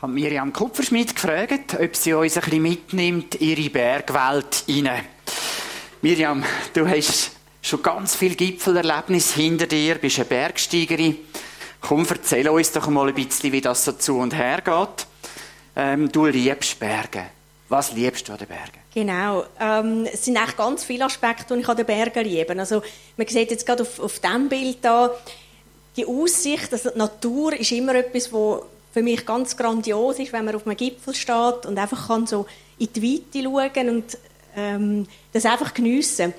habe Miriam Kupferschmidt gefragt, ob sie uns ein bisschen mitnimmt in ihre Bergwelt hinein. Miriam, du hast schon ganz viel Gipfelerlebnis hinter dir, bist eine Bergsteigerin. Komm, erzähl uns doch mal ein bisschen, wie das so zu und her geht. Ähm, du liebst Berge. Was liebst du an den Bergen? Genau. Ähm, es sind eigentlich ganz viele Aspekte, die ich an den Bergen liebe. Also, man sieht jetzt gerade auf, auf diesem Bild da, die Aussicht, also die Natur ist immer etwas, wo für mich ganz grandios ist, wenn man auf einem Gipfel steht und einfach kann so in die Weite schauen und ähm, das einfach geniessen.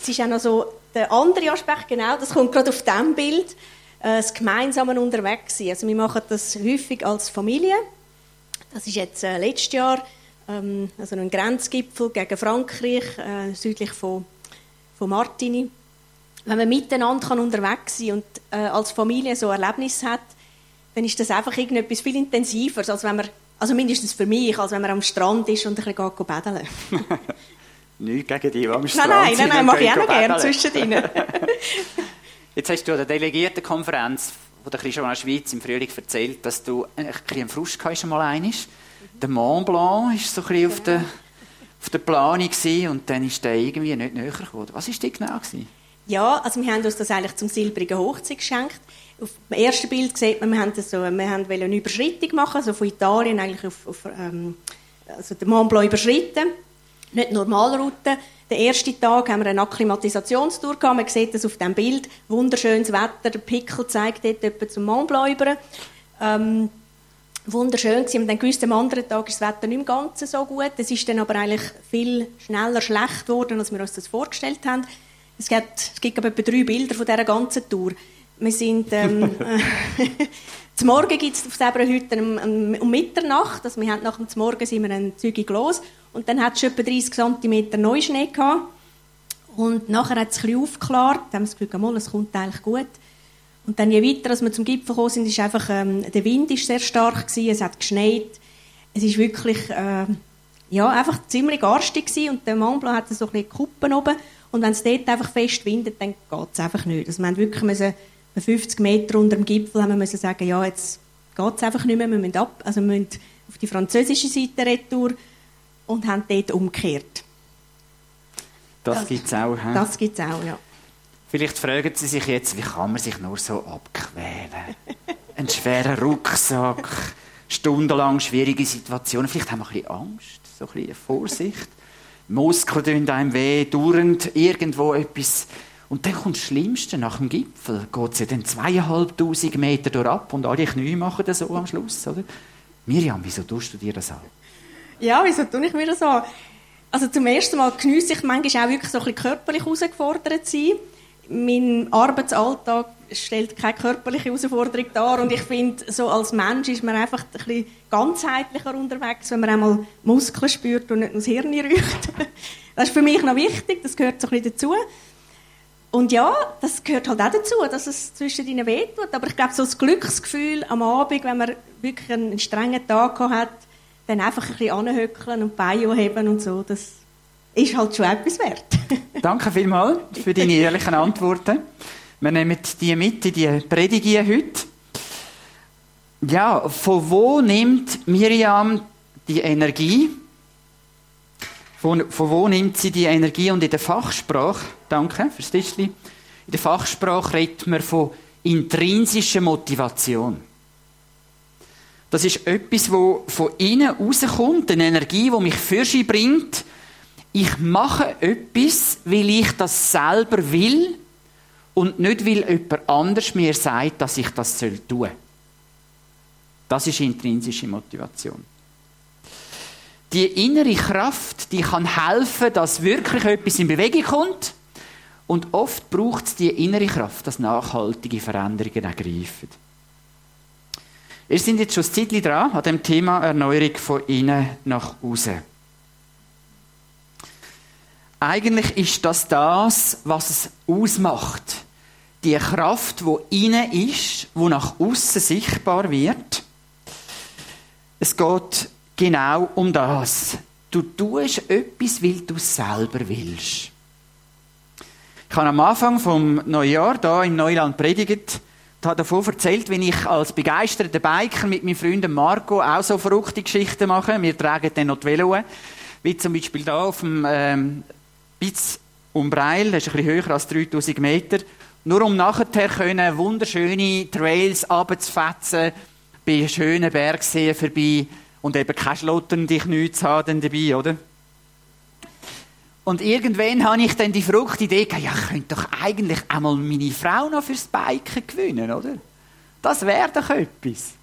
Es ist auch noch so der andere Aspekt, genau, das kommt gerade auf diesem Bild, äh, das gemeinsame Unterwegssein. Also wir machen das häufig als Familie. Das ist jetzt äh, letztes Jahr ähm, also ein Grenzgipfel gegen Frankreich, äh, südlich von, von Martigny. Wenn man miteinander kann unterwegs sein und äh, als Familie so Erlebnis hat, dann ist das einfach irgendetwas viel intensiver, als wenn man, also mindestens für mich, als wenn man am Strand ist und ein bisschen geht baden. Nichts gegen die, die am Strand Nein, nein, nein, nein mache ich auch noch gerne zwischendrin. Jetzt hast du an der Delegiertenkonferenz von der Christian Schweiz im Frühling erzählt, dass du ein bisschen Frust hast, mal einisch. Der Mont Blanc war so ein bisschen auf der, auf der Planung und dann ist der irgendwie nicht näher gekommen. Was war das genau? Gewesen? Ja, also wir haben uns das eigentlich zum silbrigen Hochzeit geschenkt. Auf dem ersten Bild sieht man, wir haben, so, wir haben eine Überschreitung machen, also von Italien eigentlich auf, auf ähm, also den Mont Blanc überschritten. Nicht Normalroute. Den ersten Tag haben wir eine Akklimatisationstour gehabt. Man sieht das auf dem Bild. Wunderschönes Wetter. Der Pickel zeigt dort etwa zum Mont Blanc über. Ähm, wunderschön gewesen. Und dann gewusst, am anderen Tag ist das Wetter nicht im Ganzen so gut. Es ist dann aber eigentlich viel schneller schlecht geworden, als wir uns das vorgestellt haben. Es gibt, es gibt etwa drei Bilder von dieser ganzen Tour. Wir sind, ähm, zum Morgen gibt es auf Seberhütte um, Mitternacht, also wir haben nach dem Morgen sind wir ein zügig los und dann hat es etwa 30 cm Neuschnee gehabt. Und nachher hat es ein bisschen aufgeklärt, dann haben wir das Gefühl, es kommt eigentlich gut. Und dann je weiter als wir zum Gipfel gekommen sind, ist einfach, ähm, der Wind ist sehr stark gewesen, es hat geschneit. Es ist wirklich, äh, ja, einfach ziemlich garstig gewesen und der Mont Blanc hat so ein bisschen Kuppen oben. Und wenn es dort einfach fest windet, dann geht es einfach nicht. Also wir haben wirklich müssen, 50 Meter unter dem Gipfel haben wir müssen sagen, ja, jetzt geht es einfach nicht mehr, wir müssen ab, also wir müssen auf die französische Seite retour und haben dort umgekehrt. Das gibt es auch, he? Das gibt es auch, ja. Vielleicht fragen Sie sich jetzt, wie kann man sich nur so abquälen? Ein schwerer Rucksack, stundenlang schwierige Situationen. Vielleicht haben wir ein bisschen Angst, so ein bisschen Vorsicht. Muskeln tun einem weh, dauernd irgendwo etwas. Und dann kommt das Schlimmste nach dem Gipfel. Geht es ja dann zweieinhalbtausend Meter durch ab und alle Knie machen das so am Schluss, oder? Miriam, wieso tust du dir das an? Ja, wieso tue ich mir das an? Also zum ersten Mal genieße ich manchmal auch wirklich so ein bisschen körperlich herausgefordert zu sein mein Arbeitsalltag stellt keine körperliche Herausforderung dar und ich finde, so als Mensch ist man einfach ein bisschen ganzheitlicher unterwegs, wenn man einmal Muskeln spürt und nicht nur das Hirn riecht. Das ist für mich noch wichtig, das gehört so ein bisschen dazu. Und ja, das gehört halt auch dazu, dass es zwischen ihnen wehtut. Aber ich glaube, so das Glücksgefühl am Abend, wenn man wirklich einen strengen Tag hat, dann einfach ein bisschen anhöckeln und Beine heben und so, das ist halt schon etwas wert. Danke vielmals für deine ehrlichen Antworten. Wir nehmen die mit in die Predigt heute. Ja, von wo nimmt Miriam die Energie? Von, von wo nimmt sie die Energie? Und in der Fachsprache, danke fürs Tischli, in der Fachsprache redet man von intrinsischer Motivation. Das ist etwas, wo von innen rauskommt, eine Energie, die mich für sie bringt, ich mache etwas, weil ich das selber will und nicht, weil jemand anders mir sagt, dass ich das tun soll. Das ist intrinsische Motivation. Die innere Kraft, die kann helfen, dass wirklich etwas in Bewegung kommt. Und oft braucht es die innere Kraft, dass nachhaltige Veränderungen ergreifen. Wir sind jetzt schon ein Zeitchen dran an dem Thema Erneuerung von innen nach außen. Eigentlich ist das das, was es ausmacht. Die Kraft, wo innen ist, wo nach außen sichtbar wird. Es geht genau um das. Du tust etwas, weil du selber willst. Ich habe am Anfang vom Neujahr da im Neuland predigt habe davon erzählt, wie ich als begeisterter Biker mit meinem Freund Marco auch so verrückte Geschichten mache. Wir tragen dann noch die Velo, wie zum Beispiel hier auf dem ähm, Bitz Umbreil, das ist ein bisschen höher als 3000 Meter, nur um nachher können wunderschöne Trails abzufetzen, bei schönen Bergseen vorbei und eben keine Schlottern dich nichts haben dabei, oder? Und irgendwann habe ich dann die Fruchtidee gehabt, ja, ich könnte doch eigentlich einmal meine Frau noch fürs Biken gewinnen, oder? Das wäre doch etwas.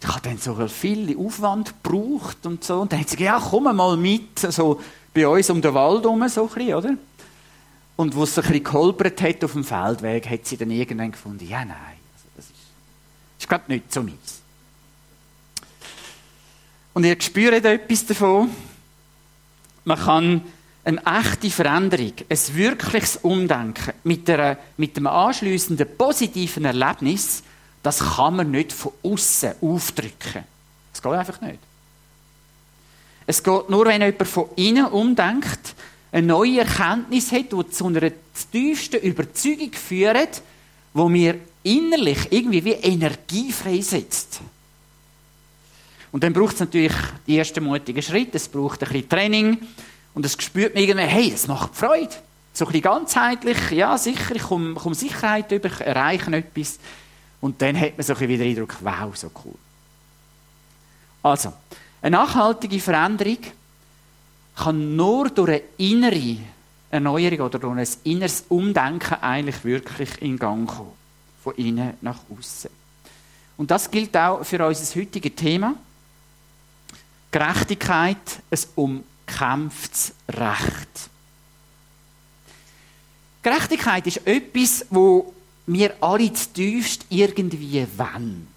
Ich habe dann so viel Aufwand gebraucht und so. Und dann hat sie gesagt, ja, komm mal mit, so bei uns um den Wald herum, so ein bisschen, oder? Und wo es ein bisschen geholpert hat auf dem Feldweg, hat sie dann irgendwann gefunden, ja, nein, also das ist, ist glaube nicht so meins. Und ihr spürt etwas davon. Man kann eine echte Veränderung, ein wirkliches Umdenken mit, einer, mit einem anschliessenden positiven Erlebnis, das kann man nicht von außen aufdrücken. Das geht einfach nicht. Es geht nur, wenn jemand von innen umdenkt, eine neue Erkenntnis hat, die zu einer tiefsten Überzeugung führt, wo mir innerlich irgendwie wie Energie freisetzt. Und dann braucht es natürlich die ersten mutigen Schritte, es braucht ein bisschen Training und es spürt man irgendwie, hey, es macht Freude. So ein bisschen ganzheitlich, ja sicher, ich komme, komme Sicherheit über, ich erreiche etwas. Und dann hat man so ein bisschen wieder den Eindruck, wow, so cool. Also, eine nachhaltige Veränderung kann nur durch eine innere Erneuerung oder durch ein inneres Umdenken eigentlich wirklich in Gang kommen. Von innen nach außen. Und das gilt auch für unser heutiges Thema. Gerechtigkeit, ein umkämpftes Recht. Gerechtigkeit ist etwas, wo wir alle tiefst irgendwie wollen.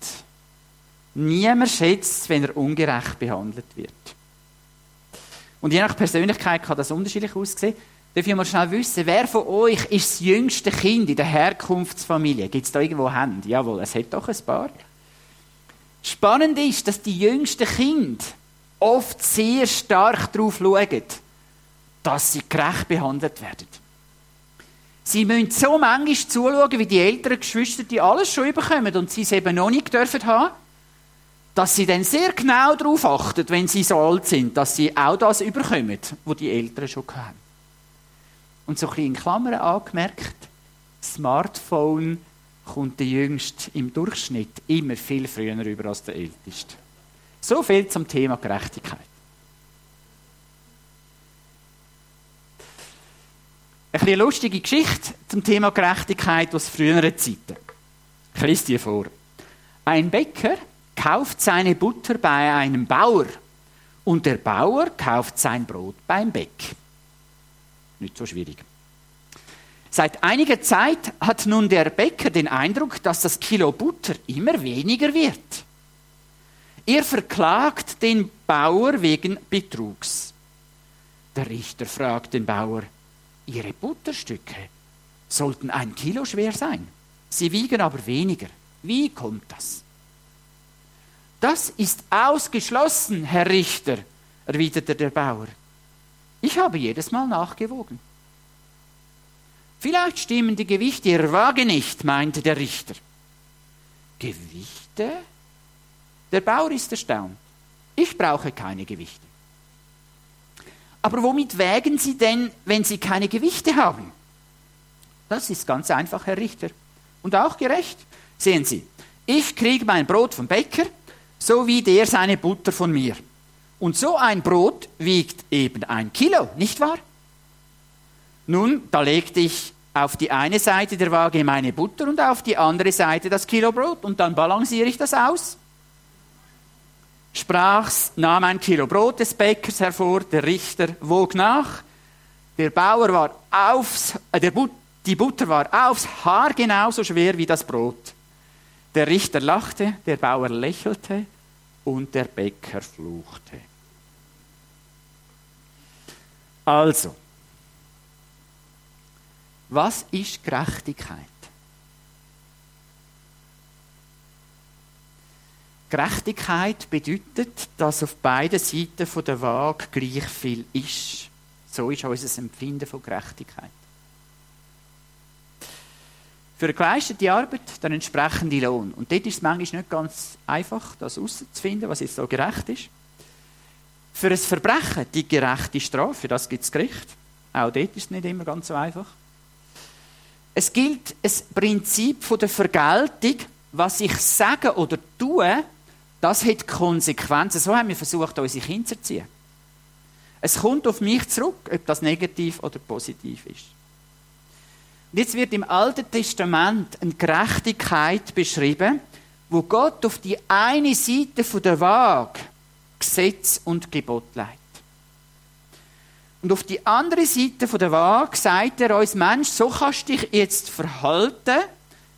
Niemand schätzt, wenn er ungerecht behandelt wird. Und je nach Persönlichkeit kann das unterschiedlich aussehen. Darf ich mal schnell wissen, wer von euch ist das jüngste Kind in der Herkunftsfamilie? Gibt es da irgendwo Hände? Jawohl, es hat doch ein paar. Spannend ist, dass die jüngsten Kinder oft sehr stark darauf schauen, dass sie gerecht behandelt werden. Sie müssen so manchmal zuschauen, wie die älteren Geschwister die alles schon überkommen und sie es eben noch nicht dürfen haben dass sie dann sehr genau darauf achten, wenn sie so alt sind, dass sie auch das überkommen, was die Eltern schon haben. Und so ein bisschen in Klammern angemerkt, Smartphone kommt der Jüngste im Durchschnitt immer viel früher rüber als der Älteste. So viel zum Thema Gerechtigkeit. Eine lustige Geschichte zum Thema Gerechtigkeit aus früheren Zeiten. Ich lese dir vor. Ein Bäcker kauft seine Butter bei einem Bauer und der Bauer kauft sein Brot beim Bäck. Nicht so schwierig. Seit einiger Zeit hat nun der Bäcker den Eindruck, dass das Kilo Butter immer weniger wird. Er verklagt den Bauer wegen Betrugs. Der Richter fragt den Bauer, Ihre Butterstücke sollten ein Kilo schwer sein. Sie wiegen aber weniger. Wie kommt das? Das ist ausgeschlossen, Herr Richter, erwiderte der Bauer. Ich habe jedes Mal nachgewogen. Vielleicht stimmen die Gewichte Ihrer Waage nicht, meinte der Richter. Gewichte? Der Bauer ist erstaunt. Ich brauche keine Gewichte. Aber womit wägen Sie denn, wenn Sie keine Gewichte haben? Das ist ganz einfach, Herr Richter. Und auch gerecht. Sehen Sie, ich kriege mein Brot vom Bäcker so wie der seine Butter von mir. Und so ein Brot wiegt eben ein Kilo, nicht wahr? Nun, da legte ich auf die eine Seite der Waage meine Butter und auf die andere Seite das Kilo Brot und dann balanciere ich das aus. Sprach's, nahm ein Kilo Brot des Bäckers hervor, der Richter wog nach, der Bauer war aufs, äh, But, die Butter war aufs Haar genauso schwer wie das Brot. Der Richter lachte, der Bauer lächelte und der Bäcker fluchte. Also, was ist Gerechtigkeit? Gerechtigkeit bedeutet, dass auf beiden Seiten der Waage gleich viel ist. So ist unser Empfinden von Gerechtigkeit. für eine geleistete Arbeit der entsprechende Lohn. Und dort ist es manchmal nicht ganz einfach, das herauszufinden, was jetzt so gerecht ist. Für ein Verbrechen die gerechte Strafe, für das gibt es Gericht. Auch dort ist es nicht immer ganz so einfach. Es gilt ein Prinzip von der Vergeltung, was ich sage oder tue, das hat Konsequenzen. So haben wir versucht, unsere Kinder zu erziehen. Es kommt auf mich zurück, ob das negativ oder positiv ist. Und jetzt wird im Alten Testament eine Gerechtigkeit beschrieben, wo Gott auf die eine Seite der Waage Gesetz und Gebot legt. Und auf die andere Seite der Waage sagt er uns, Mensch, so kannst du dich jetzt verhalten,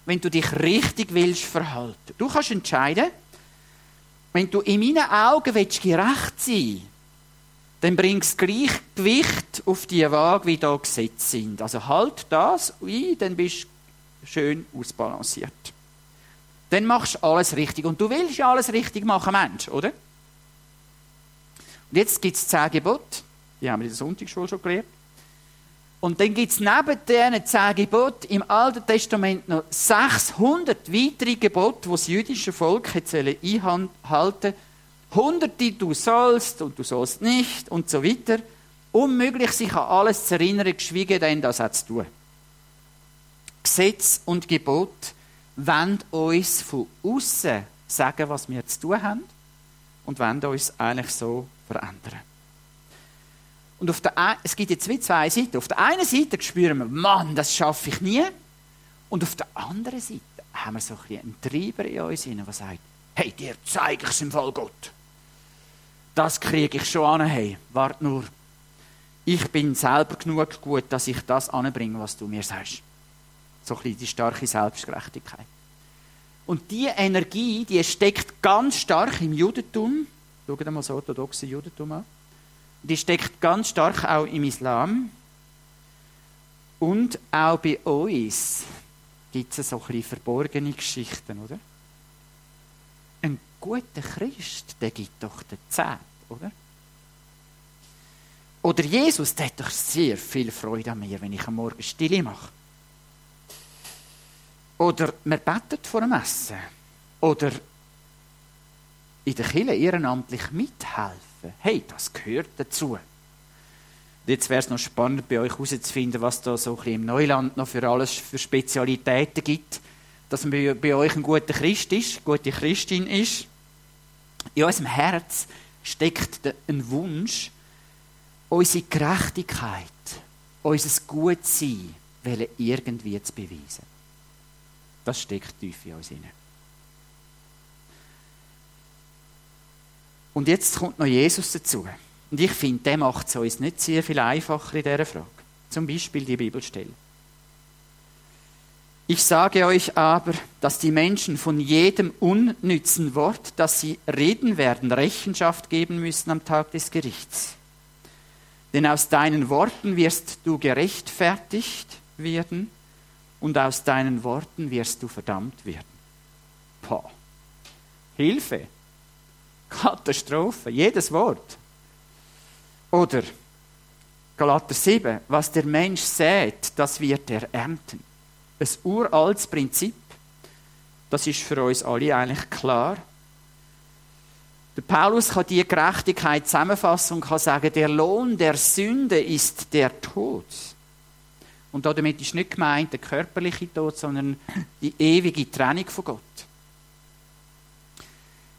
wenn du dich richtig willst verhalten. Du kannst entscheiden, wenn du in meinen Augen willst, gerecht sein dann bringst du gleich Gewicht auf die Waage, wie da gesetzt sind. Also halt das ein, dann bist du schön ausbalanciert. Dann machst du alles richtig. Und du willst ja alles richtig machen, Mensch, oder? Und jetzt gibt es zehn Gebote. Die haben wir in der Sonntagsschule schon gelernt. Und dann gibt es neben diesen zehn Geboten im Alten Testament noch 600 weitere Gebote, die das jüdische Volk einhalten sollte. Hunderte, du sollst und du sollst nicht und so weiter. Unmöglich, sich an alles zu erinnern, geschwiegen denn das auch zu tun. Gesetz und Gebot wollen uns von außen sagen, was wir zu tun haben und wollen uns eigentlich so verändern. Und auf der, es gibt jetzt zwei Seiten. Auf der einen Seite spüren wir, Mann, das schaffe ich nie. Und auf der anderen Seite haben wir so ein einen Treiber in uns, der sagt, hey, dir zeige ich es im Fall Gott. Das kriege ich schon an, hey, warte nur. Ich bin selber genug gut, dass ich das anbringe, was du mir sagst. So ein bisschen die starke Selbstgerechtigkeit. Und diese Energie, die steckt ganz stark im Judentum. Schaut mal das orthodoxe Judentum an die steckt ganz stark auch im Islam. Und auch bei uns gibt es so ein verborgene Geschichten, oder? Ein guter Christ, der gibt doch den Zehnt, oder? Oder Jesus, der hat doch sehr viel Freude an mir, wenn ich am Morgen Stille mache. Oder man betet vor dem Essen. Oder in der Kirche ehrenamtlich mithelfen helfen. Hey, das gehört dazu. Jetzt wäre es noch spannend, bei euch herauszufinden, was da so im Neuland noch für alles für Spezialitäten gibt. Dass man bei euch ein guter Christ ist, eine gute Christin ist. In unserem Herz steckt ein Wunsch, unsere Gerechtigkeit, unser Gutsein irgendwie zu beweisen. Das steckt tief in uns hinein. Und jetzt kommt noch Jesus dazu. Und ich finde, der macht es uns nicht sehr viel einfacher in dieser Frage. Zum Beispiel die Bibelstelle. Ich sage euch aber, dass die Menschen von jedem unnützen Wort, das sie reden werden, Rechenschaft geben müssen am Tag des Gerichts. Denn aus deinen Worten wirst du gerechtfertigt werden und aus deinen Worten wirst du verdammt werden. Boah. Hilfe! Katastrophe, jedes Wort. Oder Galater 7, was der Mensch sät, das wird er ernten. Ein uraltes Prinzip, das ist für uns alle eigentlich klar. Der Paulus kann die Gerechtigkeit zusammenfassen und kann sagen, der Lohn der Sünde ist der Tod. Und damit ist nicht gemeint der körperliche Tod, sondern die ewige Trennung von Gott.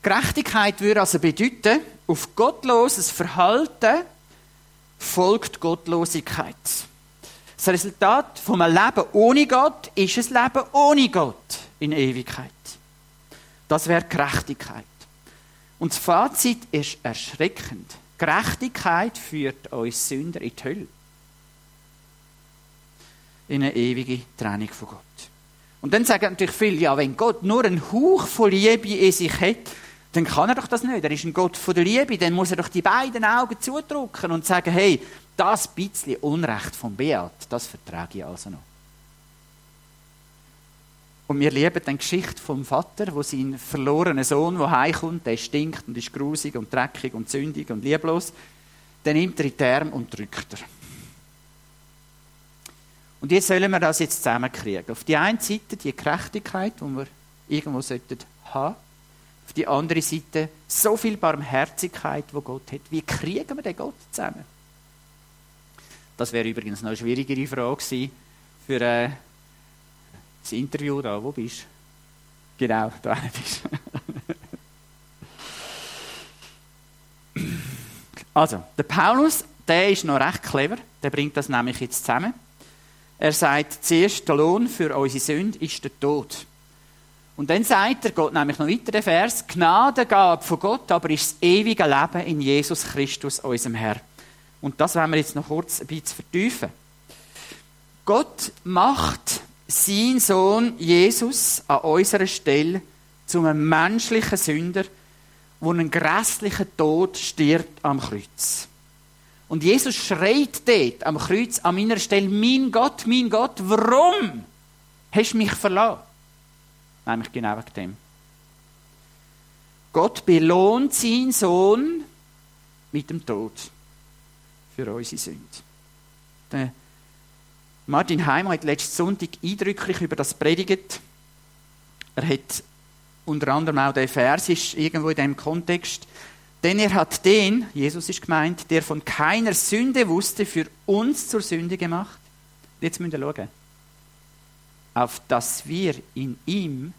Gerechtigkeit würde also bedeuten, auf gottloses Verhalten folgt Gottlosigkeit. Das Resultat vom Leben ohne Gott ist ein Leben ohne Gott in Ewigkeit. Das wäre Gerechtigkeit. Und das Fazit ist erschreckend. Gerechtigkeit führt uns Sünder in die Hölle. In eine ewige Trennung von Gott. Und dann sagen natürlich viele, ja, wenn Gott nur einen Hauch von Liebe in sich hat, dann kann er doch das nicht. Er ist ein Gott von der Liebe. Dann muss er doch die beiden Augen zudrücken und sagen, hey, das bisschen Unrecht von Beat, das vertrage ich also noch. Und wir lieben die Geschichte vom Vater, wo sein verlorener Sohn, der heimkommt, der stinkt und ist grusig und dreckig und sündig und lieblos, dann nimmt er in die Arme und drückt er. Und jetzt sollen wir das jetzt zusammenkriegen. Auf die eine Seite die Gerechtigkeit, die wir irgendwo sollten haben. Auf die andere Seite so viel Barmherzigkeit, wo Gott hat. Wie kriegen wir den Gott zusammen? Das wäre übrigens noch eine schwierigere Frage für äh, das Interview da. Wo bist du? Genau, da bist Also, der Paulus, der ist noch recht clever. Der bringt das nämlich jetzt zusammen. Er sagt, zuerst der Lohn für unsere Sünde ist der Tod. Und dann sagt er, geht nämlich noch weiter, der Vers, Gnade gab von Gott, aber ist das ewige Leben in Jesus Christus, unserem Herr. Und das werden wir jetzt noch kurz ein bisschen vertiefen. Gott macht seinen Sohn Jesus an unserer Stelle zu einem menschlichen Sünder, der einen grässlichen Tod stirbt am Kreuz. Und Jesus schreit dort am Kreuz an meiner Stelle, mein Gott, mein Gott, warum hast du mich verlassen? Nämlich genau wegen dem. Gott belohnt seinen Sohn mit dem Tod für unsere Sünde. Martin Heim hat letzten Sonntag eindrücklich über das predigt. Er hat unter anderem auch der Vers ist irgendwo in dem Kontext denn er hat den, Jesus ist gemeint, der von keiner Sünde wusste, für uns zur Sünde gemacht. Jetzt müsst ihr schauen. Auf dass wir in ihm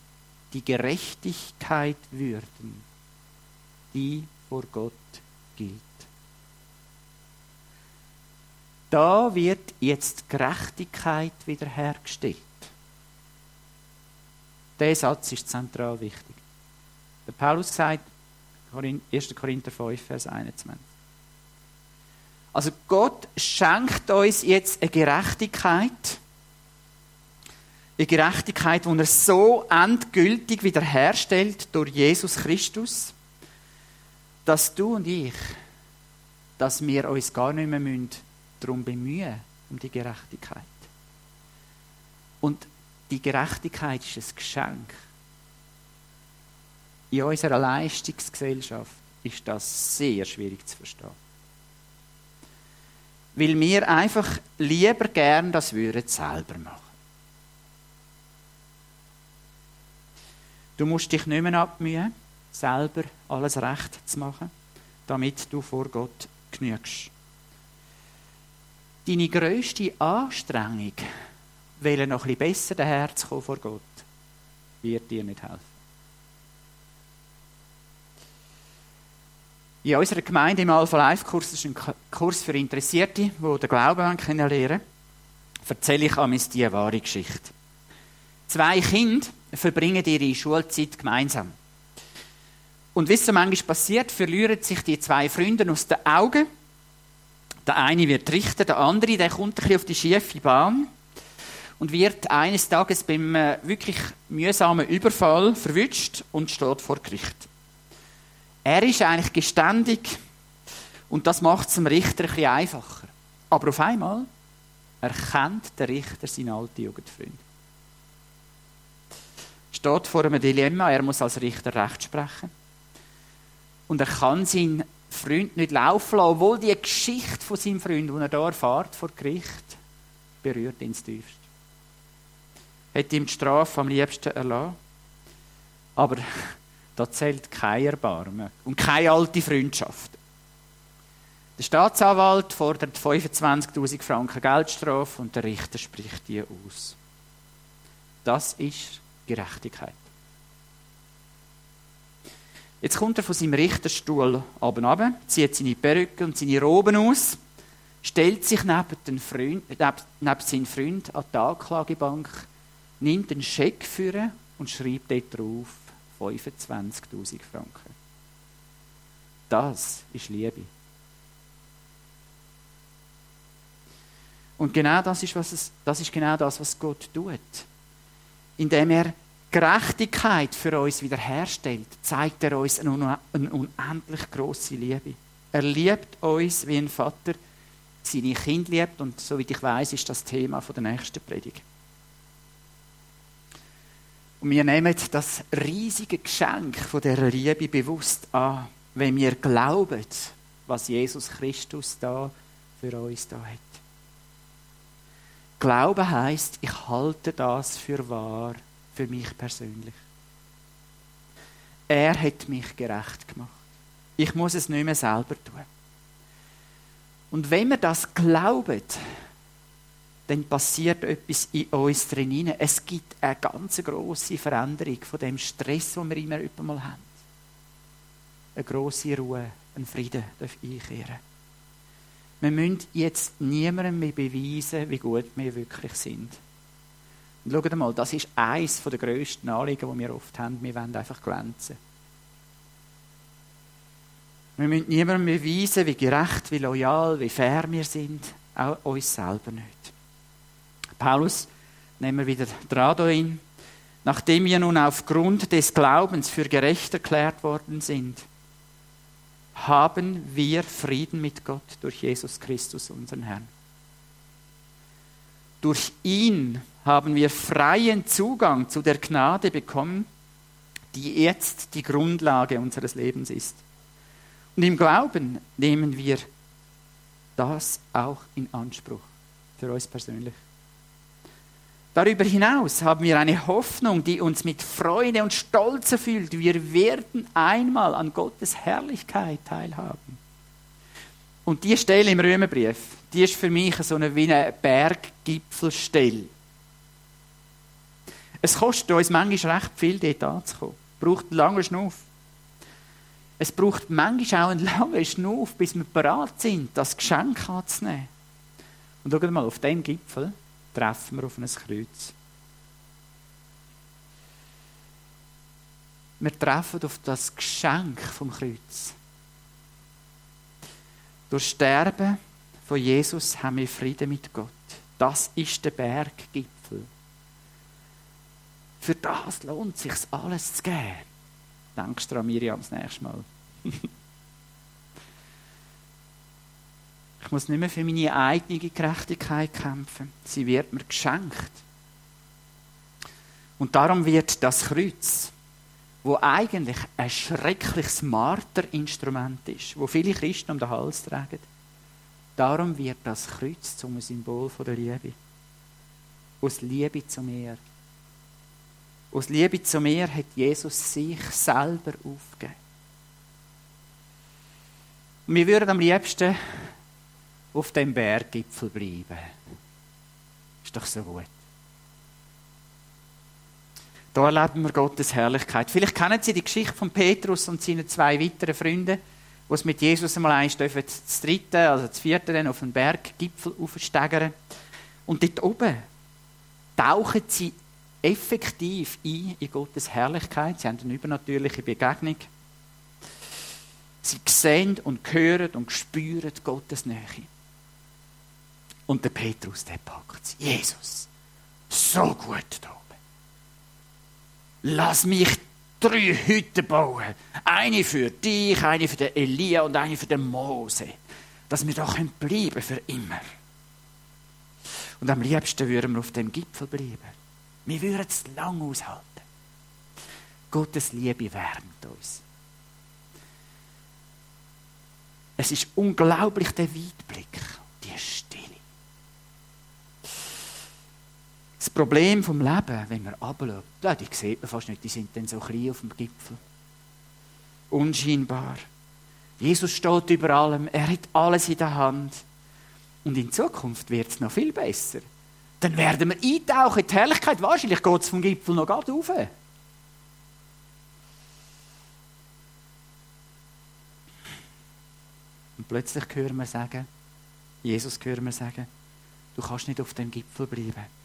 die Gerechtigkeit würden, die vor Gott gilt. Da wird jetzt Gerechtigkeit wiederhergestellt. Der Satz ist zentral wichtig. Der Paulus sagt, 1. Korinther 5, Vers 21. Also Gott schenkt uns jetzt eine Gerechtigkeit, eine Gerechtigkeit, die er so endgültig wiederherstellt durch Jesus Christus, dass du und ich, dass wir uns gar nicht mehr darum bemühen, um die Gerechtigkeit. Und die Gerechtigkeit ist ein Geschenk in unserer Leistungsgesellschaft ist das sehr schwierig zu verstehen. Weil wir einfach lieber gern das würden selber machen. Du musst dich nicht mehr abmühen, selber alles recht zu machen, damit du vor Gott genügst. Deine grösste Anstrengung, noch ein bisschen besser daherzukommen vor Gott, wird dir nicht helfen. In unserer Gemeinde im Alpha Life Kurs, das ist ein Kurs für Interessierte, die den Glauben kennenlernen erzähle ich einmal diese wahre Geschichte. Zwei Kinder verbringen ihre Schulzeit gemeinsam. Und es so manchmal passiert, verlieren sich die zwei Freunde aus den Augen. Der eine wird Richter, der andere der kommt ein bisschen auf die schiefe Bahn und wird eines Tages beim äh, wirklich mühsamen Überfall verwünscht und steht vor Gericht. Er ist eigentlich geständig und das macht es dem Richter ein bisschen einfacher. Aber auf einmal erkennt der Richter seinen alten Jugendfreund. Steht vor einem Dilemma, er muss als Richter Recht sprechen. Und er kann seinen Freund nicht laufen lassen, obwohl die Geschichte von seinem Freund, die er hier erfährt vor Gericht, berührt ihn tiefst. Hätte ihm die Strafe am liebsten erlassen. Aber da zählt kein Erbarmen und keine alte Freundschaft. Der Staatsanwalt fordert 25.000 Franken Geldstrafe und der Richter spricht die aus. Das ist Gerechtigkeit. Jetzt kommt er von seinem Richterstuhl oben runter, zieht seine Perücke und seine Roben aus, stellt sich neben, den Freund, neben, neben seinen Freund an die Anklagebank, nimmt einen Scheck für und schreibt dort drauf 25.000 Franken. Das ist Liebe. Und genau das ist, was es, das ist genau das, was Gott tut. Indem er Gerechtigkeit für uns wiederherstellt, zeigt er uns eine, unendlich große Liebe. Er liebt uns wie ein Vater seine Kinder liebt und soweit ich weiß, ist das Thema der nächsten Predigt. Und wir nehmen das riesige Geschenk von der Liebe bewusst an, wenn wir glauben, was Jesus Christus da für uns da hat. Glauben heißt, ich halte das für wahr, für mich persönlich. Er hat mich gerecht gemacht. Ich muss es nicht mehr selber tun. Und wenn wir das glauben, dann passiert etwas in uns drin. Es gibt eine ganz große Veränderung von dem Stress, den wir immer mal haben. Eine große Ruhe, ein Frieden darf einkehren. Wir müssen jetzt niemandem mehr beweisen, wie gut wir wirklich sind. Und schaut mal, das ist eines der grössten Anliegen, die wir oft haben. Wir wollen einfach glänzen. Wir müssen niemandem beweisen, wie gerecht, wie loyal, wie fair wir sind. Auch uns selber nicht. Paulus, nehmen wir wieder dran Nachdem wir nun aufgrund des Glaubens für gerecht erklärt worden sind, haben wir Frieden mit Gott durch Jesus Christus, unseren Herrn. Durch ihn haben wir freien Zugang zu der Gnade bekommen, die jetzt die Grundlage unseres Lebens ist. Und im Glauben nehmen wir das auch in Anspruch für uns persönlich. Darüber hinaus haben wir eine Hoffnung, die uns mit Freude und Stolz erfüllt. Wir werden einmal an Gottes Herrlichkeit teilhaben. Und die Stelle im Römerbrief, die ist für mich so eine wie eine Berggipfelstelle. Es kostet uns manchmal recht viel, dort anzukommen. Es braucht einen langen Schnuff. Es braucht manchmal auch einen langen Schnuff, bis wir bereit sind, das Geschenk anzunehmen. Und schaut mal, auf dem Gipfel treffen wir auf ein Kreuz. Wir treffen auf das Geschenk vom Kreuz. Durch Sterben von Jesus haben wir Frieden mit Gott. Das ist der Berggipfel. Für das lohnt es sich alles zu geben. Denkst du an Miriam das nächste Mal? Ich muss nicht mehr für meine eigene Gerechtigkeit kämpfen. Sie wird mir geschenkt. Und darum wird das Kreuz, wo eigentlich ein schreckliches Marterinstrument ist, wo viele Christen um den Hals tragen, darum wird das Kreuz zum Symbol der Liebe. Aus Liebe zu mir. Aus Liebe zu mir hat Jesus sich selber aufgegeben. Und wir würden am liebsten auf dem Berggipfel bleiben. Ist doch so gut. Da erleben wir Gottes Herrlichkeit. Vielleicht kennen Sie die Geschichte von Petrus und seinen zwei weiteren Freunden, die es mit Jesus einmal eins dürfen, das dritte, also das vierte dann auf den Berggipfel aufsteigen. Und dort oben tauchen sie effektiv ein in Gottes Herrlichkeit. Sie haben eine übernatürliche Begegnung. Sie sehen und hören und spüren Gottes Nähe. Und der Petrus, der packt. Jesus, so gut da oben. Lass mich drei Hütten bauen. Eine für dich, eine für den Elia und eine für den Mose. Dass wir da bleiben für immer. Und am liebsten würden wir auf dem Gipfel bleiben. Wir würden es lang aushalten. Gottes Liebe wärmt uns. Es ist unglaublich der Weitblick, die Stille. Das Problem vom Leben, wenn man abschaut, ja, die sieht man fast nicht, die sind dann so klein auf dem Gipfel. Unscheinbar. Jesus steht über allem, er hat alles in der Hand. Und in Zukunft wird es noch viel besser. Dann werden wir eintauchen in die Herrlichkeit. Wahrscheinlich geht es vom Gipfel noch gerade rauf. Und plötzlich hören wir sagen, Jesus hören wir sagen, du kannst nicht auf dem Gipfel bleiben.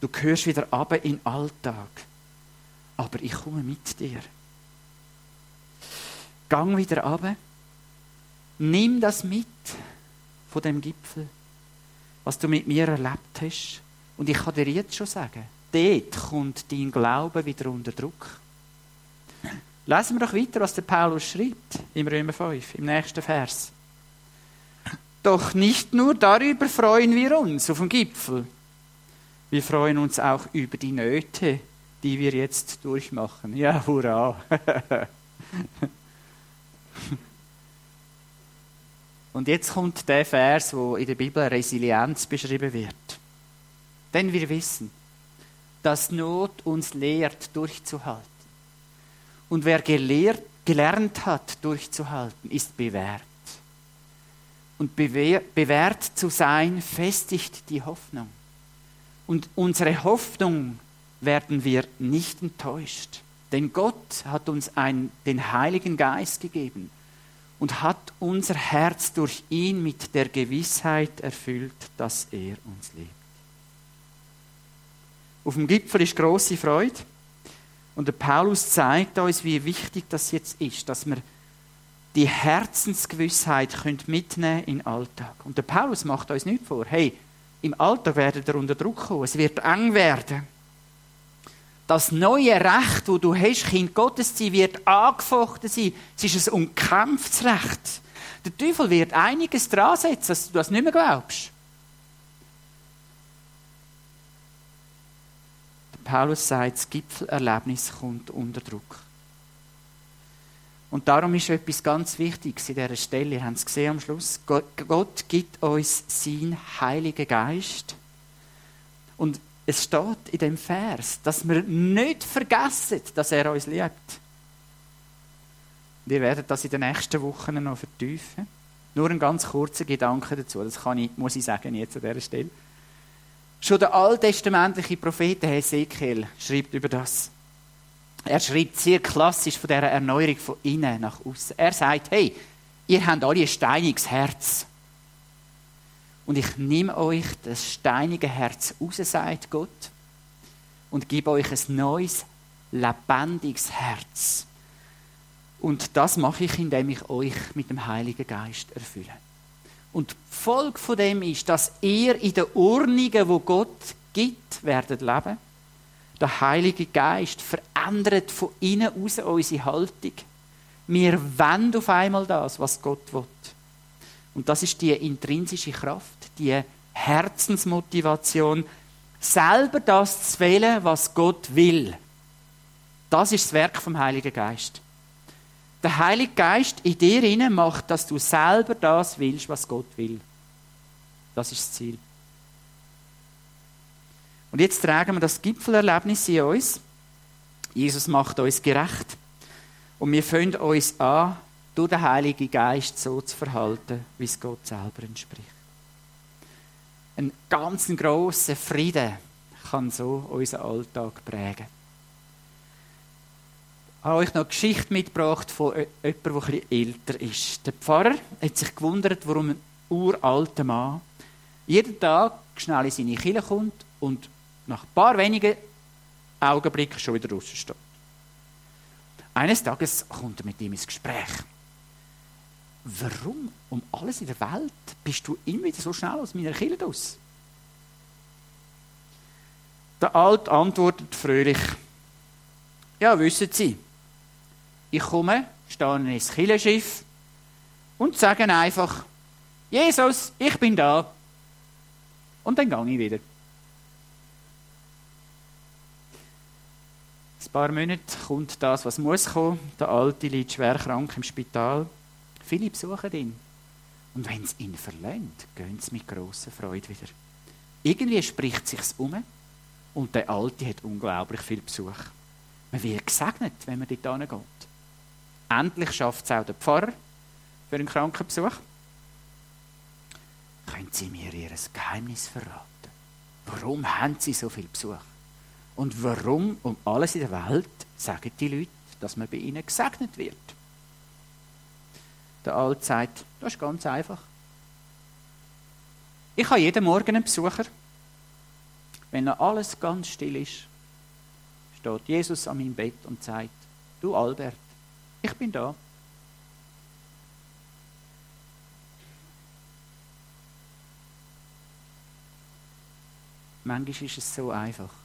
Du gehörst wieder ab in den Alltag. Aber ich komme mit dir. Gang wieder ab. Nimm das mit von dem Gipfel, was du mit mir erlebt hast. Und ich kann dir jetzt schon sagen, dort kommt dein Glaube wieder unter Druck. Lesen wir doch weiter, was der Paulus schreibt im Römer 5, im nächsten Vers. Doch nicht nur darüber freuen wir uns auf dem Gipfel. Wir freuen uns auch über die Nöte, die wir jetzt durchmachen. Ja, hurra! Und jetzt kommt der Vers, wo in der Bibel Resilienz beschrieben wird. Denn wir wissen, dass Not uns lehrt, durchzuhalten. Und wer gelehrt, gelernt hat, durchzuhalten, ist bewährt. Und bewährt zu sein, festigt die Hoffnung. Und unsere Hoffnung werden wir nicht enttäuscht. Denn Gott hat uns ein, den Heiligen Geist gegeben und hat unser Herz durch ihn mit der Gewissheit erfüllt, dass er uns liebt. Auf dem Gipfel ist große Freude. Und der Paulus zeigt uns, wie wichtig das jetzt ist, dass wir die Herzensgewissheit mitnehmen in den Alltag. Und der Paulus macht uns nicht vor, hey, im Alltag werdet ihr unter Druck kommen, es wird eng werden. Das neue Recht, wo du hast, Kind Gottes zu sein, wird angefochten sein. Es ist ein umkämpftes Recht. Der Teufel wird einiges dran setzen, dass du das nicht mehr glaubst. Paulus sagt, das Gipfelerlebnis kommt unter Druck. Und darum ist etwas ganz Wichtiges in dieser Stelle. Ihr habt es gesehen am Schluss. Gott gibt uns seinen Heiligen Geist. Und es steht in dem Vers, dass wir nicht vergessen, dass er uns liebt. Wir werden das in den nächsten Wochen noch vertiefen. Nur ein ganz kurzer Gedanke dazu. Das kann ich, muss ich sagen jetzt an dieser Stelle. Schon der alttestamentliche Prophet Hesekiel schreibt über das. Er schreibt sehr klassisch von dieser Erneuerung von innen nach außen. Er sagt, hey, ihr habt alle ein steiniges Herz. Und ich nehme euch das steinige Herz raus, sagt Gott, und gebe euch ein neues, lebendiges Herz. Und das mache ich, indem ich euch mit dem Heiligen Geist erfülle. Und die Folge von dem ist, dass ihr in den Ordnungen, wo Gott gibt, werdet leben. Der Heilige Geist verändert von innen aus unsere Haltung. Wir wenden auf einmal das, was Gott will. Und das ist die intrinsische Kraft, die Herzensmotivation, selber das zu wählen, was Gott will. Das ist das Werk vom Heiligen Geist. Der Heilige Geist in dir macht, dass du selber das willst, was Gott will. Das ist das Ziel. Und jetzt tragen wir das Gipfelerlebnis in uns. Jesus macht uns gerecht. Und wir fangen uns an, durch den Heiligen Geist so zu verhalten, wie es Gott selber entspricht. Ein ganz grosser Frieden kann so unseren Alltag prägen habe euch noch eine Geschichte mitgebracht von jemandem, der etwas älter ist. Der Pfarrer hat sich gewundert, warum ein uralter Mann jeden Tag schnell in seine Kirche kommt und nach ein paar wenigen Augenblicken schon wieder draußen. Eines Tages kommt er mit ihm ins Gespräch. Warum um alles in der Welt bist du immer wieder so schnell aus meiner Kirche aus? Der Alte antwortet fröhlich: Ja, wissen Sie, ich komme, stehe ins Killenschiff und sage einfach, Jesus, ich bin da. Und dann gehe ich wieder. Ein paar Monate kommt das, was muss kommen. Der Alte liegt schwer krank im Spital. Viele besuchen ihn. Und wenn sie ihn verlässt, gehen sie mit grosser Freude wieder. Irgendwie spricht es sich um und der Alte hat unglaublich viel Besuch. Man wird gesegnet, wenn man dort hingeht. Endlich schafft es auch der Pfarrer für einen Krankenbesuch. Können Sie mir Ihr Geheimnis verraten? Warum haben Sie so viel Besuch? Und warum um alles in der Welt sagen die Leute, dass man bei ihnen gesegnet wird? Der Alte sagt, das ist ganz einfach. Ich habe jeden Morgen einen Besucher. Wenn noch alles ganz still ist, steht Jesus an meinem Bett und sagt, du Albert, ich bin da. Manchmal ist es so einfach.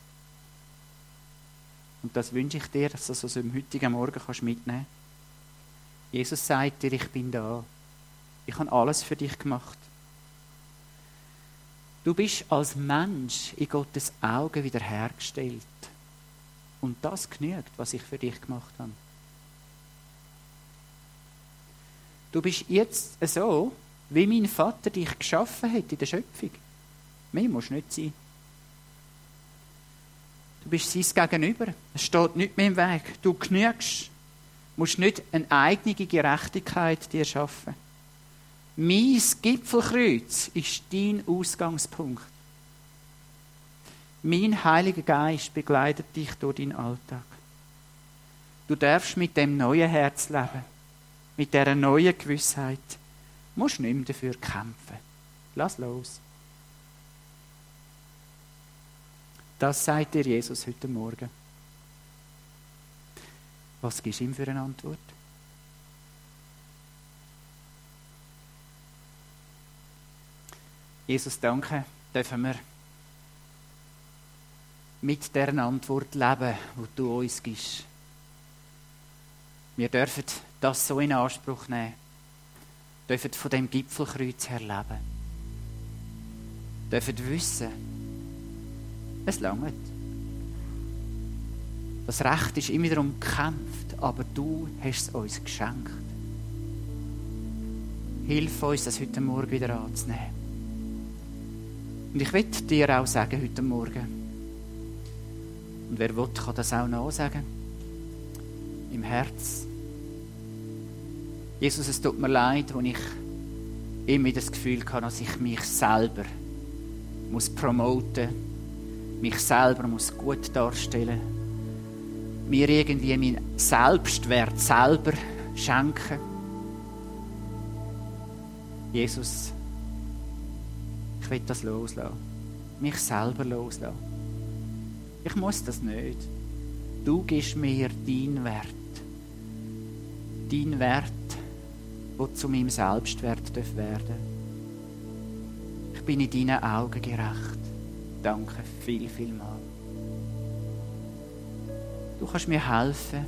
Und das wünsche ich dir, dass du das aus dem heutigen Morgen kannst mitnehmen kannst. Jesus sagt dir, ich bin da. Ich habe alles für dich gemacht. Du bist als Mensch in Gottes Augen wiederhergestellt. Und das genügt, was ich für dich gemacht habe. Du bist jetzt so, wie mein Vater dich geschaffen hat in der Schöpfung. Mehr musst du nicht sein. Du bist sein Gegenüber. Es steht nicht mehr im Weg. Du genügst. Du musst nicht eine eigene Gerechtigkeit dir schaffen. Mein Gipfelkreuz ist dein Ausgangspunkt. Mein Heiliger Geist begleitet dich durch deinen Alltag. Du darfst mit dem neuen Herz leben, mit dieser neuen Gewissheit. Du musst nicht mehr dafür kämpfen. Lass los. Das sagt dir Jesus heute Morgen. Was gibst du ihm für eine Antwort? Jesus, danke, dürfen wir mit der Antwort leben, die du uns gibst. Wir dürfen das so in Anspruch nehmen, dürfen von dem Gipfelkreuz her leben, dürfen wissen, es langt. Das Recht ist immer darum gekämpft, aber du hast es uns geschenkt. Hilf uns, das heute Morgen wieder anzunehmen. Und ich will dir auch sagen heute Morgen, und wer will, kann das auch nachsagen, im Herz. Jesus, es tut mir leid, wo ich immer das Gefühl habe, dass ich mich selber muss promoten muss mich selber muss gut darstellen mir irgendwie meinen Selbstwert selber schenken. Jesus, ich will das loslassen. Mich selber loslassen. Ich muss das nicht. Du gibst mir deinen Wert. Dein Wert, der zu meinem Selbstwert werden darf. Ich bin in deinen Augen gerecht danke viel, viel mal. Du kannst mir helfen,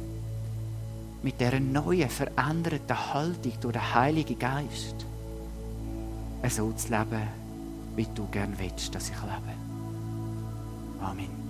mit dieser neuen, veränderten Haltung durch den Heiligen Geist so zu leben, wie du gern willst, dass ich lebe. Amen.